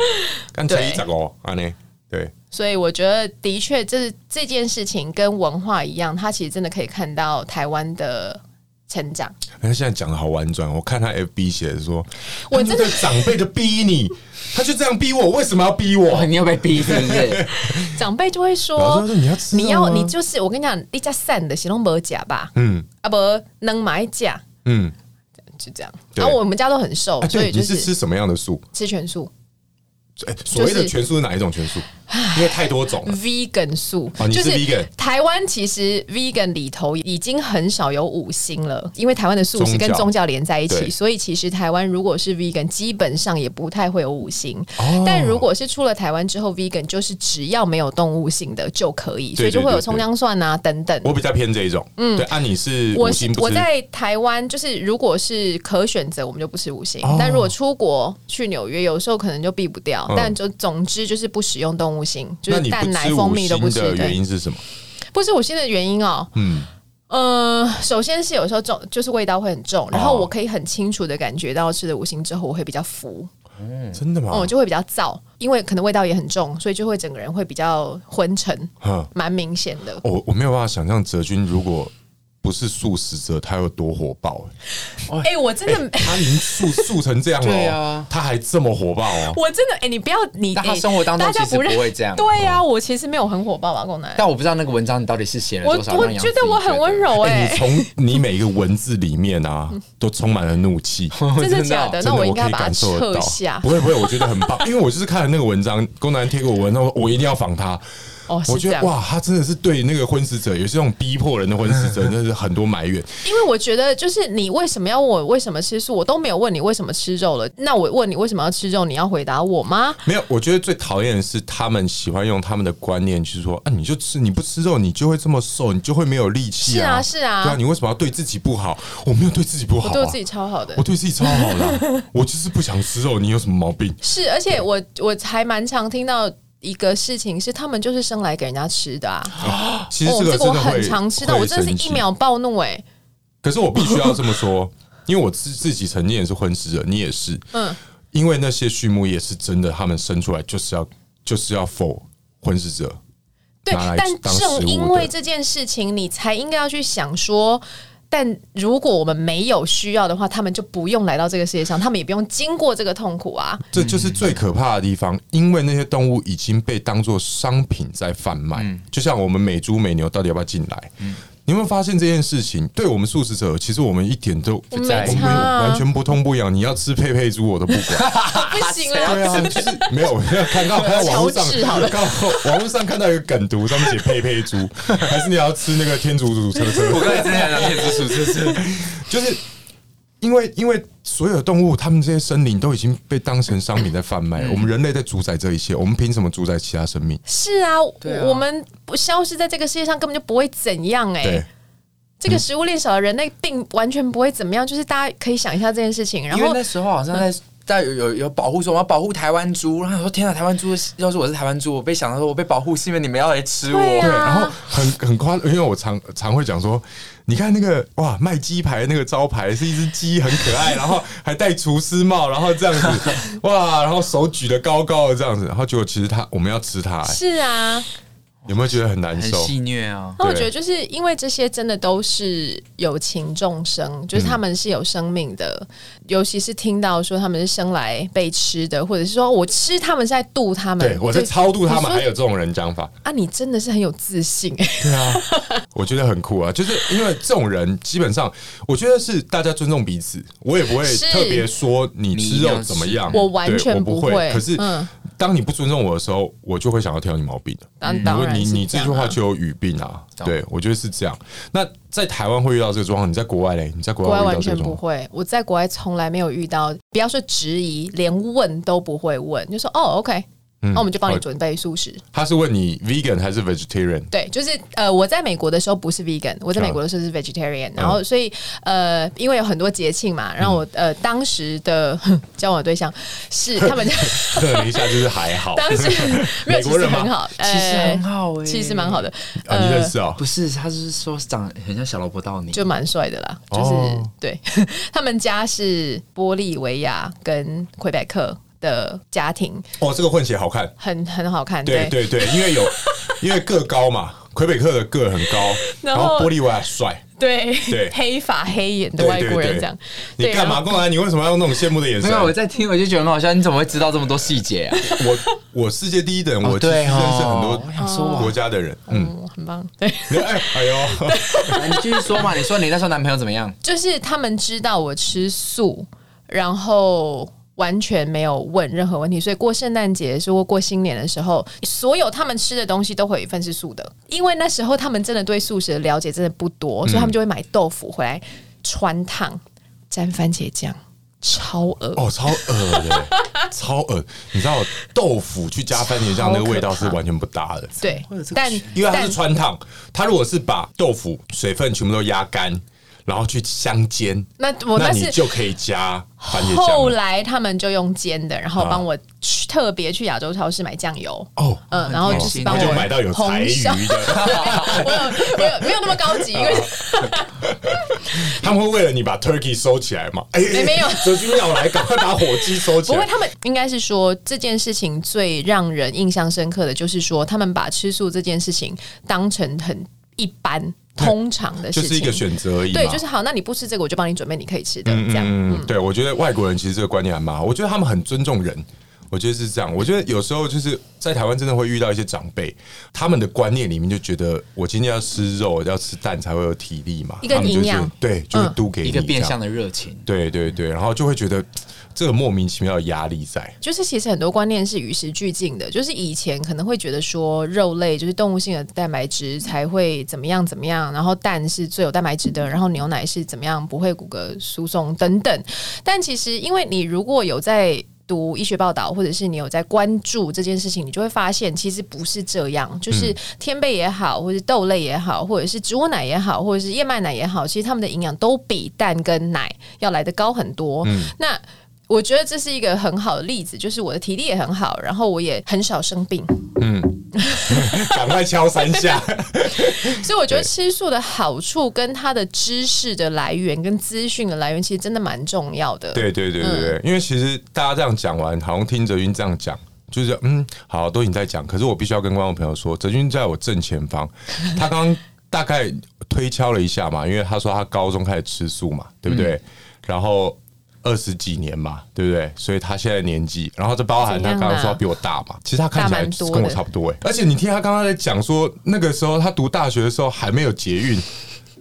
干初一十五啊呢？对。所以我觉得，的确，这这件事情跟文化一样，它其实真的可以看到台湾的成长。他现在讲的好婉转，我看他 FB 写的说，我真的长辈就逼你。他就这样逼我，为什么要逼我？你要被逼，是不是？长辈就会说：“你要吃，你要你就是我跟你讲，你家散的，形容不假吧？嗯，啊不能买假，嗯，就这样。然后我们家都很瘦，所以就是吃什么样的素？吃全素。哎，所谓的全素是哪一种全素？因为太多种了。vegan 素，哦你是就是 vegan 台湾其实 vegan 里头已经很少有五星了，因为台湾的素食跟宗教连在一起，所以其实台湾如果是 vegan，基本上也不太会有五星。哦但如果是出了台湾之后，vegan 就是只要没有动物性的就可以，所以就会有葱姜蒜啊等等。我比较偏这一种，嗯，对，按、你是我我在台湾，就是如果是可选择，我们就不吃五星。哦但如果出国去纽约，有时候可能就避不掉。嗯但就总之就是不使用动物性，就是蛋奶、蜂蜜都不吃。的原，因是什么？不是五星的原因哦。嗯，呃，首先是有时候重，就是味道会很重，然后哦我可以很清楚的感觉到吃了五星之后，我会比较浮，真的吗？嗯，就会比较燥，因为可能味道也很重，所以就会整个人会比较昏沉，哼蛮明显的。我我没有办法想象哲君如果不是素食者，他有多火爆、欸。哎、我真的，他已经素素成这样了、对啊他还这么火爆哦、我真的，哎、你不要你，但他哎生活当中其实大家不认不会这样对呀、我其实没有很火爆吧，公男。但我不知道那个文章你到底是写了我多少。我觉得我很温柔哎、哎、你从你每一个文字里面啊，都充满了怒气。真的假的？那我应该感受得到撤下。不会不会，我觉得很棒，因为我就是看了那个文章，公男贴给我文，然后我一定要仿他。我觉得哇，他真的是对那个婚死者，也是这种逼迫人的婚死者，真的是很多埋怨。因为我觉得，就是你为什么要问我为什么吃素？我都没有问你为什么吃肉了。那我问你为什么要吃肉，你要回答我吗？没有，我觉得最讨厌的是他们喜欢用他们的观念，去说啊，你就吃，你不吃肉，你就会这么瘦，你就会没有力气啊。是啊是啊对啊，你为什么要对自己不好？我没有对自己不好、啊，我对自己超好的我。对自己超好的啊、我就是不想吃肉，你有什么毛病？是，而且我我还蛮常听到一个事情是，他们就是生来给人家吃的啊。其实哦，这个我很常吃的，我真的是一秒暴怒哎、可是我必须要这么说，因为我自自己曾经也是婚食者，你也是，嗯，因为那些畜牧业是真的，他们生出来就是要就是要否婚食者，对，但正因为这件事情，你才应该要去想说。但如果我们没有需要的话，他们就不用来到这个世界上，他们也不用经过这个痛苦啊。这就是最可怕的地方，因为那些动物已经被当做商品在贩卖，就像我们美猪美牛到底要不要进来？你有没有发现这件事情？对我们素食者，其实我们一点都不在没差啊完全不痛不痒。你要吃佩佩猪，我都不管。不行了，对啊，就是没有，看到 看到网络上看到网络上看到一个梗图，上面写佩佩猪，还是你要吃那个天竺鼠车车？我刚才真的想讲天竺鼠，车车 就是因为因为所有的动物，它们这些生灵都已经被当成商品在贩卖，我们人类在主宰这一切，我们凭什么主宰其他生命？是啊，啊我们不消失在这个世界上，根本就不会怎样哎、对，这个食物链少了，人类并完全不会怎么样。就是大家可以想一下这件事情，然后那时候好像在。在有有有保护说我要保护台湾猪，然后说天啊，台湾猪要是我是台湾猪，我被想到说我被保护是因为你们要来吃我。对然后很很夸，因为我常常会讲说，你看那个哇卖鸡排那个招牌是一只鸡很可爱，然后还戴厨师帽，然后这样子。哇，然后手举得高高的这样子，然后结果其实他我们要吃它、欸，是啊，有没有觉得很难受？很戏虐啊！那我觉得就是因为这些真的都是有情众生，就是他们是有生命的，尤其是听到说他们是生来被吃的，或者是说我吃他们是在度他们，对我在超度他们，还有这种人讲法。啊，你真的是很有自信哎、对啊，我觉得很酷啊，就是因为这种人基本上，我觉得是大家尊重彼此，我也不会特别说你吃肉怎么样，我完全不会可是嗯当你不尊重我的时候，我就会想要挑你毛病的。当当然你你是这句话就有语病啊，对我觉得是这样。那在台湾会遇到这个状况，你在国外嘞？你在国国外外完全不？会，我在国外从来没有遇到，不要说质疑，连问都不会问，就说哦，OK，那、我们就帮你准备素食。他是问你 vegan 还是 vegetarian？对，就是呃，我在美国的时候不是 vegan，我在美国的时候是 vegetarian，、然后所以呃，因为有很多节庆嘛，然后我呃当时的哼交往的对象是他们测了 一下，就是还好。当时 没有，其实美国人吗很好，其实很好欸。其实蛮好的，啊，你认识啊？不是，他是说长得很像小萝卜道尼，就蛮帅的啦，就是、哦。对。他们家是玻利维亚跟魁北克的家庭，哦，这个混血好看。很很好看，对对对，因为有 因为个高嘛，魁北克的个很高，然然后后玻利维亚帅。对对黑发黑眼的外国人对对这样，你干嘛？对然后公然，你为什么要用那种羡慕的眼神没？有，我在听，我就觉得很好笑。你怎么会知道这么多细节啊？我我世界第一的人，我其实认识很多国家的人。嗯，嗯，很棒，对，哎哎呦，你继续说嘛。你说你那时候男朋友怎么样？就是他们知道我吃素，然后完全没有问任何问题，所以过圣诞节是或过新年的时候，所有他们吃的东西都会有一份是素的，因为那时候他们真的对素食的了解真的不多，所以他们就会买豆腐回来穿烫，沾番茄酱，超恶哦，超恶的，超恶！你知道豆腐去加番茄酱那个味道是完全不搭的，对，但因为它是穿烫，它如果是把豆腐水分全部都压干。然后去香煎，那我那，那你就可以加番茄酱。后来他们就用煎的，然后帮我去特别去亚洲超市买酱油。哦，嗯，然后就是帮我就买到有柴鱼的。我 有，没有，没有那么高级，因为 他们会为了你把 turkey 收起来嘛？哎，没有，哲君要来，赶快把火鸡收起来。不会，他们应该是说这件事情最让人印象深刻的就是说，他们把吃素这件事情当成很一般。通常的事情就是一个选择而已。对，就是好。那你不吃这个，我就帮你准备你可以吃的。这样，嗯，对，我觉得外国人其实这个观念还蛮好。我觉得他们很尊重人。我觉得是这样。我觉得有时候就是在台湾真的会遇到一些长辈，他们的观念里面就觉得我今天要吃肉，要吃蛋才会有体力嘛。一个营养，对，就会都给你一个变相的热情。对对对，然后就会觉得。这个莫名其妙的压力在，就是其实很多观念是与时俱进的。就是以前可能会觉得说肉类就是动物性的蛋白质才会怎么样怎么样，然后蛋是最有蛋白质的，然后牛奶是怎么样不会骨骼疏松等等。但其实因为你如果有在读医学报道，或者是你有在关注这件事情，你就会发现其实不是这样。就是天贝也好，或者是豆类也好，或者是植物奶也好，或者是燕麦奶也好，其实它们的营养都比蛋跟奶要来得高很多。嗯，那。我觉得这是一个很好的例子，就是我的体力也很好，然后我也很少生病。嗯，赶快敲三下。所以我觉得吃素的好处跟它的知识的来源跟资讯的来源，其实真的蛮重要的。对对对对对，嗯、因为其实大家这样讲完，好像听哲君这样讲，就是嗯，好，都已经在讲。可是我必须要跟观众朋友说，哲君在我正前方，他刚刚大概推敲了一下嘛，因为他说他高中开始吃素嘛，对不对？嗯、然后。二十几年嘛，对不对？所以他现在年纪，然后这包含他刚刚说他比我大嘛，其实他看起来跟我差不多哎。而且你听他刚刚在讲说，那个时候他读大学的时候还没有捷运。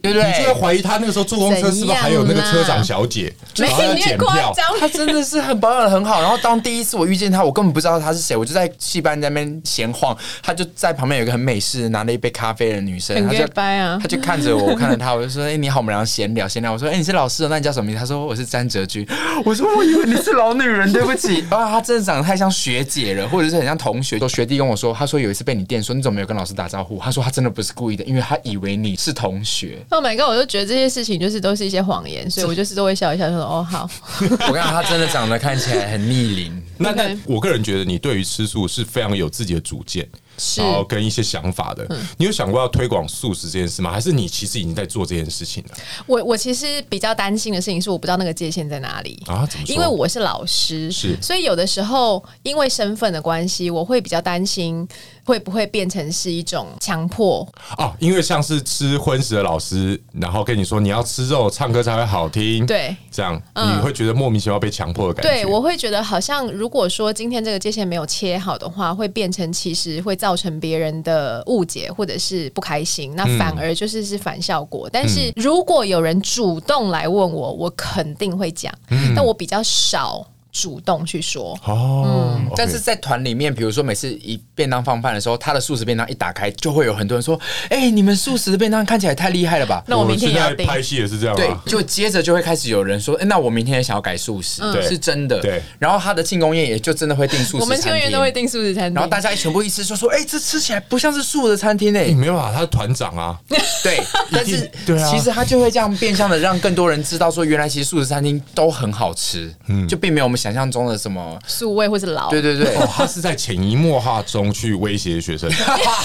对不对？你就会怀疑他那个时候坐公车是不是还有那个车长小姐？没有，你也夸张。他真的是很保养的很好。然后当第一次我遇见他，我根本不知道他是谁，我就在戏班在那边闲晃，他就在旁边有一个很美式拿了一杯咖啡的女生，他就他就看着我，我看着他，我就说：“哎，你好，我们俩闲聊闲聊。”我说：“哎，你是老师哦，那你叫什么名字？”他说：“我是詹哲君。”我说：“我以为你是老女人，对不起。”啊，他真的长得太像学姐了，或者是很像同学。说学弟跟我说，他说有一次被你电说，你怎么没有跟老师打招呼？他说他真的不是故意的，因为他以为你是同学。Oh my god！我就觉得。这些事情就是都是一些谎言，所以我就是都会笑一笑，说：“哦，好。”我看他真的长得看起来很逆龄。那那我个人觉得，你对于吃素是非常有自己的主见。是然后跟一些想法的，嗯、你有想过要推广素食这件事吗？还是你其实已经在做这件事情了？我我其实比较担心的事情是，我不知道那个界限在哪里啊？怎么说？因为我是老师，是，所以有的时候因为身份的关系，我会比较担心会不会变成是一种强迫哦，因为像是吃荤食的老师，然后跟你说你要吃肉，唱歌才会好听，对，这样、嗯、你会觉得莫名其妙被强迫的感觉。对，我会觉得好像如果说今天这个界限没有切好的话，会变成其实会。造成别人的误解或者是不开心，那反而就是是反效果。嗯、但是如果有人主动来问我，我肯定会讲，嗯、但我比较少。主动去说。哦，嗯，但是在团里面，比如说每次一便当放饭的时候，他的素食便当一打开，就会有很多人说：“哎，你们素食的便当看起来太厉害了吧？”那我明天要拍戏也是这样，对，就接着就会开始有人说：“哎，那我明天也想要改素食。”对，是真的。对，然后他的庆功宴也就真的会订素食餐厅，我们庆功宴都会订素食餐厅，然后大家一全部一吃说说：“哎，这吃起来不像是素的餐厅哎。”没有啊，他是团长啊，对，但是对啊，其实他就会这样变相的让更多人知道说，原来其实素食餐厅都很好吃，嗯，就并没有我们想象中的什么。数位或是老，对对对，哦，他是在潜移默化中去威胁学生，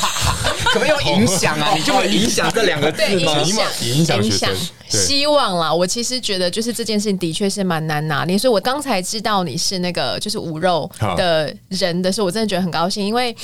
可能有影响啊？你就会影响这两个字吗？影响影响学生，希望啦。我其实觉得，就是这件事情的确是蛮难拿捏。所以我刚才知道你是那个就是无肉的人的时候，我真的觉得很高兴，因为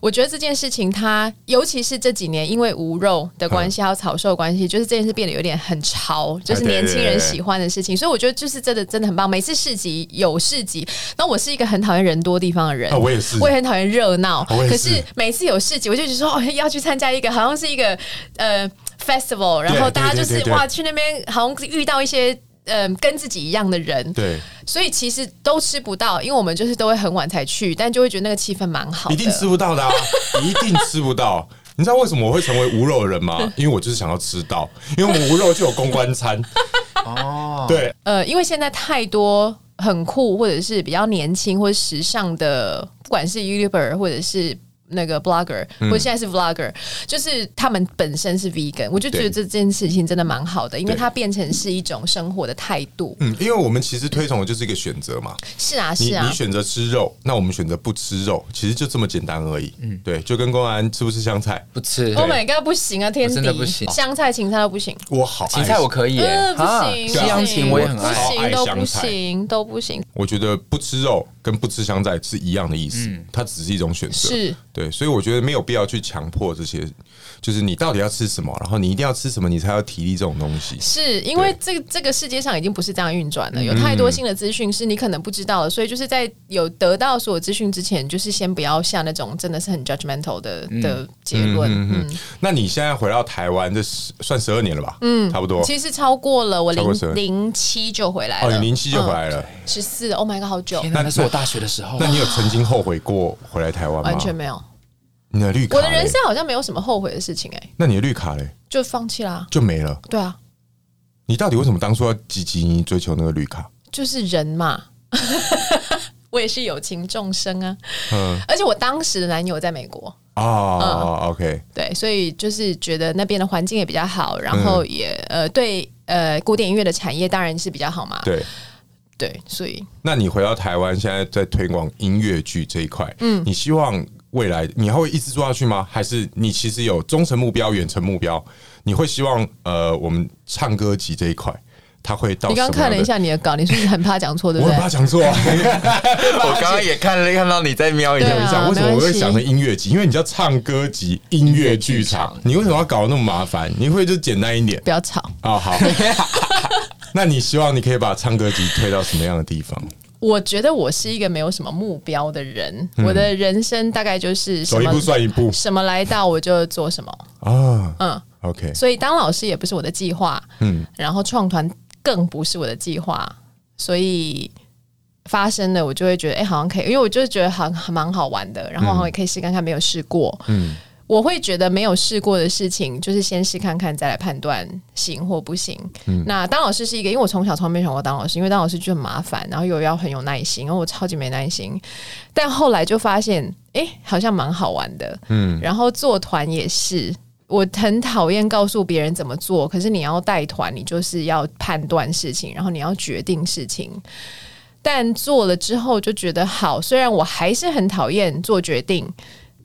我觉得这件事情它，尤其是这几年因为无肉的关系，还有草兽关系，就是这件事变得有点很潮，就是年轻人喜欢的事情。所以我觉得就是真的真的很棒。每次市集有市集，那我是一个很讨厌人多地方的人，我也是，我也很讨厌热闹。可是每次有市集，我就觉得说哦，要去参加一个好像是一个呃 festival，然后大家就是哇去那边好像遇到一些。嗯、呃、跟自己一样的人，对，所以其实都吃不到，因为我们就是都会很晚才去，但就会觉得那个气氛蛮好，一定吃不到的、啊，一定吃不到。你知道为什么我会成为无肉人吗？因为我就是想要吃到，因为我们无肉就有公关餐。哦，对，呃，因为现在太多很酷或者是比较年轻或者时尚的，不管是 YouTuber 或者是。那个 blogger，我现在是 vlogger，就是他们本身是 vegan，我就觉得这件事情真的蛮好的，因为它变成是一种生活的态度。嗯，因为我们其实推崇的就是一个选择嘛。是啊，是啊。你选择吃肉，那我们选择不吃肉，其实就这么简单而已。嗯，对，就跟公安吃不吃香菜？不吃。Oh my god，不行啊，天敌，真的不行。香菜、芹菜都不行。我好，芹菜我可以耶，不行，西洋芹我也很爱，不行都不行，都不行。我觉得不吃肉跟不吃香菜是一样的意思，它只是一种选择。是，对，所以我觉得没有。必要去强迫这些，就是你到底要吃什么，然后你一定要吃什么，你才要体力这种东西。是因为这个这个世界上已经不是这样运转了，有太多新的资讯是你可能不知道的，所以就是在有得到所有资讯之前，就是先不要下那种真的是很 judgmental 的的结论。嗯，那你现在回到台湾，这算十二年了吧？嗯，差不多。其实超过了，我零零七就回来了。哦，你零七就回来了，十四。Oh my god，好久！那那是我大学的时候。那你有曾经后悔过回来台湾吗？完全没有。你的绿卡，我的人生好像没有什么后悔的事情哎、欸。那你的绿卡嘞？就放弃啦，就没了。对啊，你到底为什么当初要积极追求那个绿卡？就是人嘛，我也是有情众生啊。嗯，而且我当时的男友在美国哦。OK，对，所以就是觉得那边的环境也比较好，然后也呃对呃古典音乐的产业当然是比较好嘛。对对，所以那你回到台湾，现在在推广音乐剧这一块，嗯，你希望？未来你还会一直做下去吗？还是你其实有中程目标、远程目标？你会希望呃，我们唱歌集这一块，他会到？你刚刚看了一下你的稿，你是不是很怕讲错？对不对？我很怕讲错。我刚刚也看了，看到你在瞄一下，为什么我会想成音乐集？因为你叫唱歌集音乐剧场，你为什么要搞得那么麻烦？你会就简单一点，不要吵啊！好，那你希望你可以把唱歌集推到什么样的地方？我觉得我是一个没有什么目标的人，嗯、我的人生大概就是走一步算一步，什么来到我就做什么啊。嗯，OK。所以当老师也不是我的计划，嗯，然后创团更不是我的计划，所以发生了我就会觉得，哎、欸，好像可以，因为我就是觉得好还蛮好玩的，然后好像也可以试看看，没有试过，嗯。我会觉得没有试过的事情，就是先试看看，再来判断行或不行。嗯、那当老师是一个，因为我从小从来没想过当老师，因为当老师就很麻烦，然后又要很有耐心，然后我超级没耐心。但后来就发现，哎，好像蛮好玩的。嗯，然后做团也是，我很讨厌告诉别人怎么做，可是你要带团，你就是要判断事情，然后你要决定事情。但做了之后就觉得好，虽然我还是很讨厌做决定。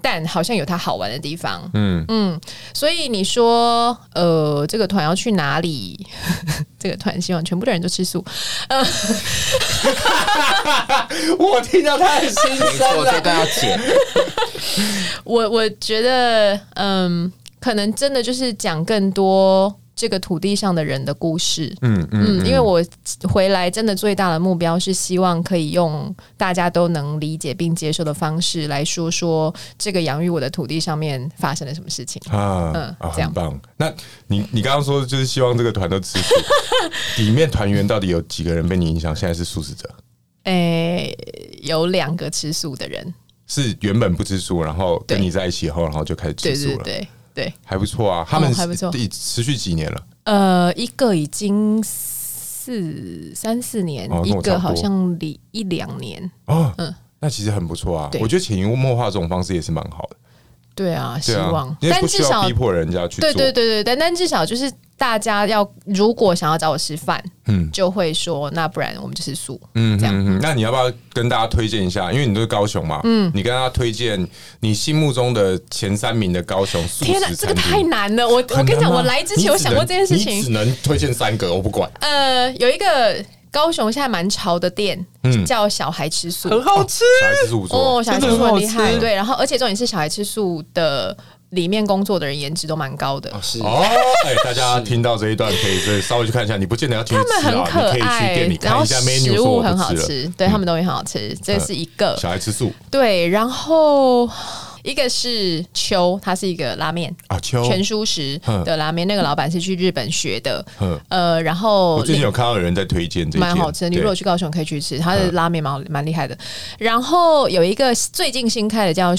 但好像有它好玩的地方，嗯嗯，所以你说，呃，这个团要去哪里？这个团希望全部的人都吃素。呃、我听到他很心酸了，这段要剪。我我觉得，嗯，可能真的就是讲更多。这个土地上的人的故事，嗯嗯，因为我回来真的最大的目标是希望可以用大家都能理解并接受的方式来说说这个养育我的土地上面发生了什么事情啊，嗯，这样，很棒。那你你刚刚说的就是希望这个团都吃素，里面团员到底有几个人被你影响？现在是素食者？诶，有两个吃素的人，是原本不吃素，然后跟你在一起后，然后就开始吃素了，对，对，对。对，还不错啊，他们还不错，持续几年了？呃，一个已经四三四年，一个好像离一两年。哦，嗯，那其实很不错啊。我觉得潜移默化这种方式也是蛮好的。对啊，希望，但至少逼迫人家去做。对对对对，但但至少就是。大家要如果想要找我吃饭，嗯，就会说那不然我们就吃素，嗯，这样。嗯，那你要不要跟大家推荐一下？因为你都是高雄嘛，嗯，你跟大家推荐你心目中的前三名的高雄素食餐厅。天哪，这个太难了！我我跟你讲，我来之前我想过这件事情，你只能推荐三个，我不管。呃，有一个高雄现在蛮潮的店，叫小孩吃素，很好吃。小孩吃素哦，小孩吃素很厉害，对。然后而且重点是小孩吃素的。里面工作的人颜值都蛮高的。哦，是。哦，哎，大家听到这一段可以再稍微去看一下，你不见得要去吃啊，他们很可爱，你可以去店里看一下 menu，食物很好吃，对他们东西很好吃，这是一个。小孩吃素，对，然后一个是秋，它是一个拉面啊，秋。全蔬食的拉面，那个老板是去日本学的，呃，然后我最近有看到有人在推荐，蛮好吃的。你如果去高雄可以去吃，它的拉面蛮蛮厉害的。然后有一个最近新开的叫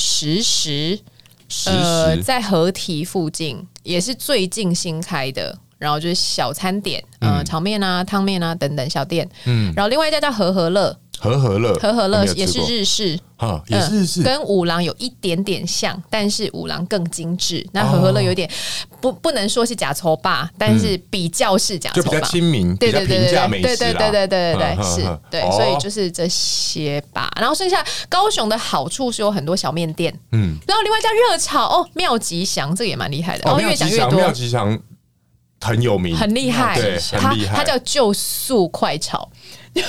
时时，呃，在合体附近，也是最近新开的。然后就是小餐点，呃，炒面啊、汤面啊等等小店。嗯，然后另外一家叫和和乐，和和乐，和和乐也是日式，啊，也是日式，跟五郎有一点点像，但是五郎更精致。那和和乐有点不不能说是假丑霸，但是比较是假就比较亲民，对对对对对对对对对对是，对，所以就是这些吧。然后剩下高雄的好处是有很多小面店，嗯，然后另外一家热炒哦，妙吉祥这个也蛮厉害的，哦，越讲越多，妙吉祥。很有名，很厉害，对，很厉害。它叫旧素快炒，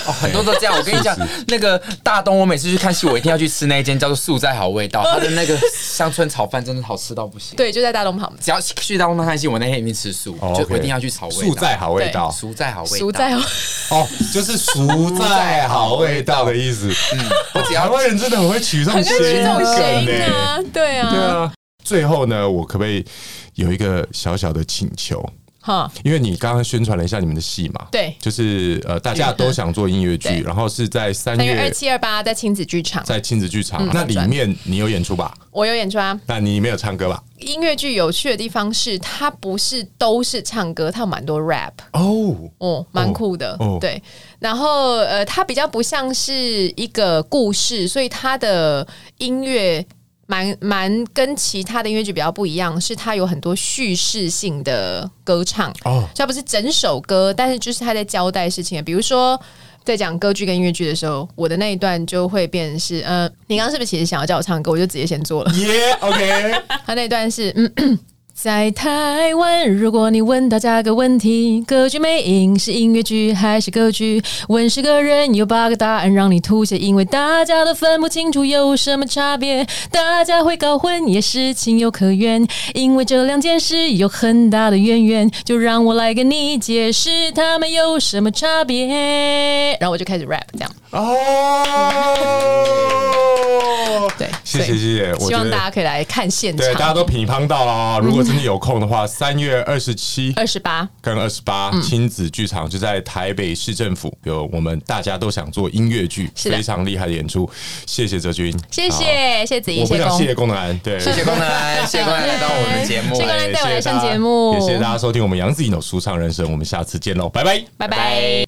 哦，很多都这样。我跟你讲，那个大东，我每次去看戏，我一定要去吃那一间叫做素在好味道，它的那个乡村炒饭真的好吃到不行。对，就在大东旁边。只要去大东看戏，我那天一定吃素，就我一定要去炒味。素在好味道，素在好味道，素在哦，就是素在好味道的意思。嗯，我台湾人真的很会取这种谐音啊，对啊，对啊。最后呢，我可不可以有一个小小的请求？哈，因为你刚刚宣传了一下你们的戏嘛，对，就是呃，大家都想做音乐剧，然后是在三月二七二八在亲子剧场，在亲子剧场，那里面你有演出吧？我有演出啊，那你没有唱歌吧？音乐剧有趣的地方是，它不是都是唱歌，它有蛮多 rap 哦，哦，蛮酷的，哦。对。然后呃，它比较不像是一个故事，所以它的音乐。蛮蛮跟其他的音乐剧比较不一样，是它有很多叙事性的歌唱。哦，它不是整首歌，但是就是他在交代事情，比如说在讲歌剧跟音乐剧的时候，我的那一段就会变成是，嗯、呃，你刚刚是不是其实想要叫我唱歌，我就直接先做了，耶、yeah，OK，他那段是嗯。在台湾，如果你问大家个问题：歌剧魅影是音乐剧还是歌剧？问十个人有八个答案让你吐血，因为大家都分不清楚有什么差别。大家会搞混也是情有可原，因为这两件事有很大的渊源。就让我来跟你解释他们有什么差别。然后我就开始 rap，这样。哦，对，谢谢谢谢，希望大家可以来看现场，对，大家都乒乓到了。如果真的有空的话，三月二十七、二十八。跟二十八亲子剧场就在台北市政府，有我们大家都想做音乐剧，非常厉害的演出。谢谢哲君，谢谢谢子怡，我不想谢谢功能，对，谢谢功能，谢谢功能到我们的节目，谢谢功能带我来上节目，也谢谢大家收听我们杨子怡的舒畅人生，我们下次见喽，拜拜，拜拜。